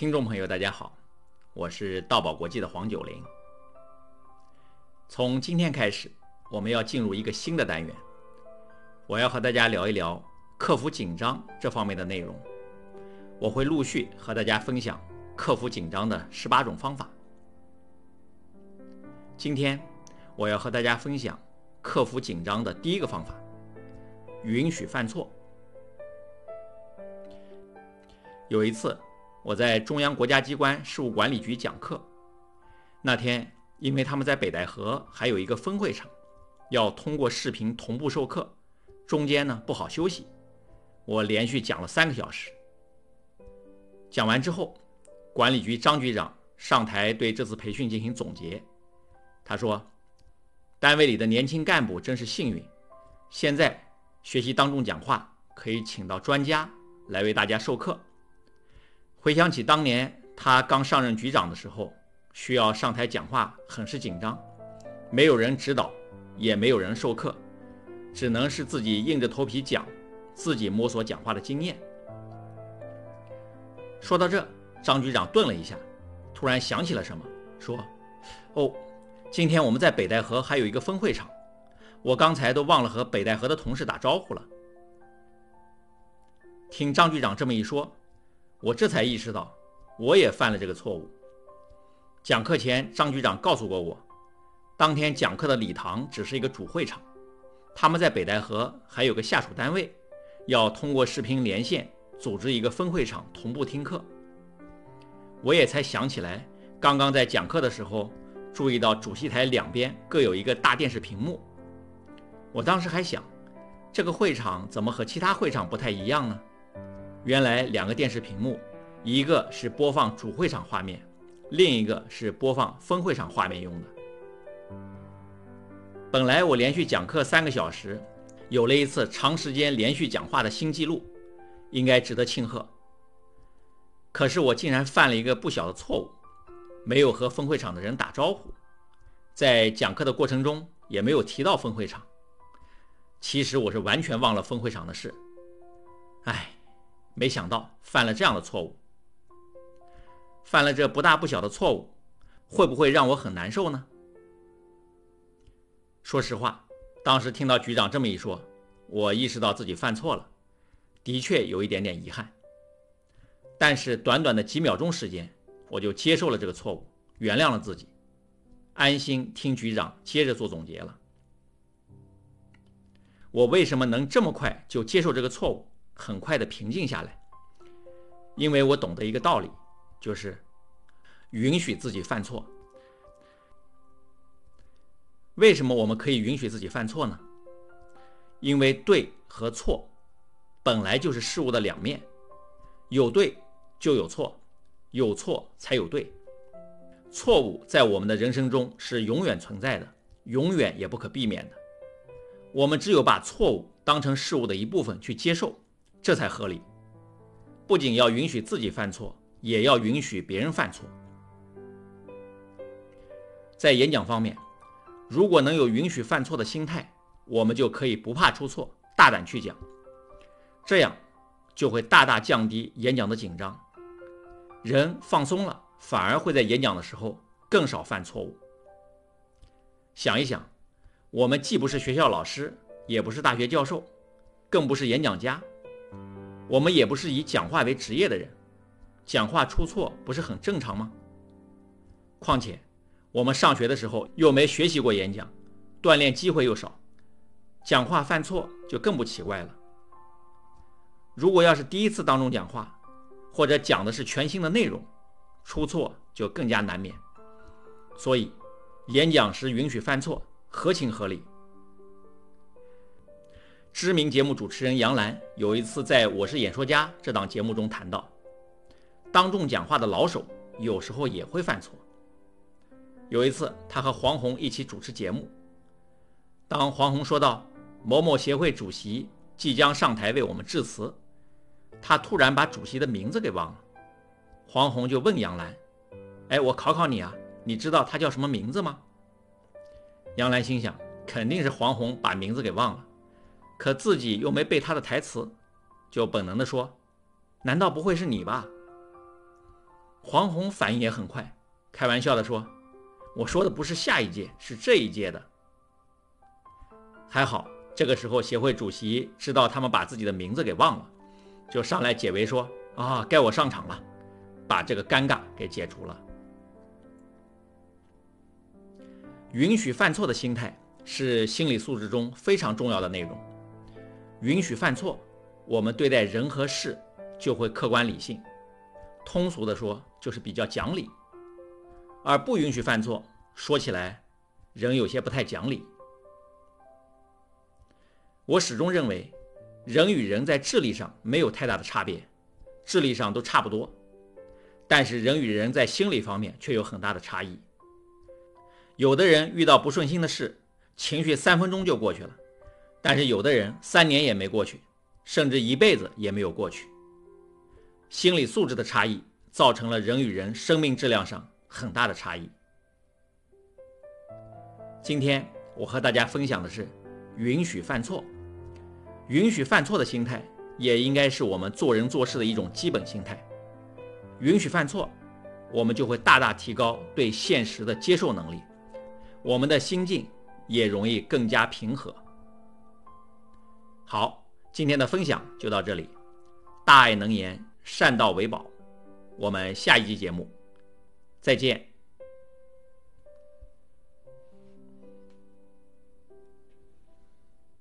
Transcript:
听众朋友，大家好，我是道宝国际的黄九龄。从今天开始，我们要进入一个新的单元，我要和大家聊一聊克服紧张这方面的内容。我会陆续和大家分享克服紧张的十八种方法。今天我要和大家分享克服紧张的第一个方法：允许犯错。有一次。我在中央国家机关事务管理局讲课，那天因为他们在北戴河还有一个分会场，要通过视频同步授课，中间呢不好休息，我连续讲了三个小时。讲完之后，管理局张局长上台对这次培训进行总结，他说：“单位里的年轻干部真是幸运，现在学习当众讲话可以请到专家来为大家授课。”回想起当年他刚上任局长的时候，需要上台讲话，很是紧张，没有人指导，也没有人授课，只能是自己硬着头皮讲，自己摸索讲话的经验。说到这，张局长顿了一下，突然想起了什么，说：“哦，今天我们在北戴河还有一个分会场，我刚才都忘了和北戴河的同事打招呼了。”听张局长这么一说。我这才意识到，我也犯了这个错误。讲课前，张局长告诉过我，当天讲课的礼堂只是一个主会场，他们在北戴河还有个下属单位，要通过视频连线组织一个分会场同步听课。我也才想起来，刚刚在讲课的时候，注意到主席台两边各有一个大电视屏幕。我当时还想，这个会场怎么和其他会场不太一样呢？原来两个电视屏幕，一个是播放主会场画面，另一个是播放分会场画面用的。本来我连续讲课三个小时，有了一次长时间连续讲话的新纪录，应该值得庆贺。可是我竟然犯了一个不小的错误，没有和分会场的人打招呼，在讲课的过程中也没有提到分会场。其实我是完全忘了分会场的事，唉。没想到犯了这样的错误，犯了这不大不小的错误，会不会让我很难受呢？说实话，当时听到局长这么一说，我意识到自己犯错了，的确有一点点遗憾。但是短短的几秒钟时间，我就接受了这个错误，原谅了自己，安心听局长接着做总结了。我为什么能这么快就接受这个错误？很快的平静下来，因为我懂得一个道理，就是允许自己犯错。为什么我们可以允许自己犯错呢？因为对和错本来就是事物的两面，有对就有错，有错才有对。错误在我们的人生中是永远存在的，永远也不可避免的。我们只有把错误当成事物的一部分去接受。这才合理。不仅要允许自己犯错，也要允许别人犯错。在演讲方面，如果能有允许犯错的心态，我们就可以不怕出错，大胆去讲。这样就会大大降低演讲的紧张。人放松了，反而会在演讲的时候更少犯错误。想一想，我们既不是学校老师，也不是大学教授，更不是演讲家。我们也不是以讲话为职业的人，讲话出错不是很正常吗？况且，我们上学的时候又没学习过演讲，锻炼机会又少，讲话犯错就更不奇怪了。如果要是第一次当众讲话，或者讲的是全新的内容，出错就更加难免。所以，演讲时允许犯错，合情合理。知名节目主持人杨澜有一次在《我是演说家》这档节目中谈到，当众讲话的老手有时候也会犯错。有一次，他和黄宏一起主持节目，当黄宏说到某某协会主席即将上台为我们致辞，他突然把主席的名字给忘了。黄宏就问杨澜：“哎，我考考你啊，你知道他叫什么名字吗？”杨澜心想，肯定是黄宏把名字给忘了。可自己又没背他的台词，就本能地说：“难道不会是你吧？”黄宏反应也很快，开玩笑的说：“我说的不是下一届，是这一届的。”还好，这个时候协会主席知道他们把自己的名字给忘了，就上来解围说：“啊，该我上场了，把这个尴尬给解除了。”允许犯错的心态是心理素质中非常重要的内容。允许犯错，我们对待人和事就会客观理性。通俗的说，就是比较讲理；而不允许犯错，说起来人有些不太讲理。我始终认为，人与人在智力上没有太大的差别，智力上都差不多，但是人与人在心理方面却有很大的差异。有的人遇到不顺心的事，情绪三分钟就过去了。但是有的人三年也没过去，甚至一辈子也没有过去。心理素质的差异造成了人与人生命质量上很大的差异。今天我和大家分享的是允许犯错，允许犯错的心态也应该是我们做人做事的一种基本心态。允许犯错，我们就会大大提高对现实的接受能力，我们的心境也容易更加平和。好，今天的分享就到这里。大爱能言，善道为宝。我们下一期节目再见。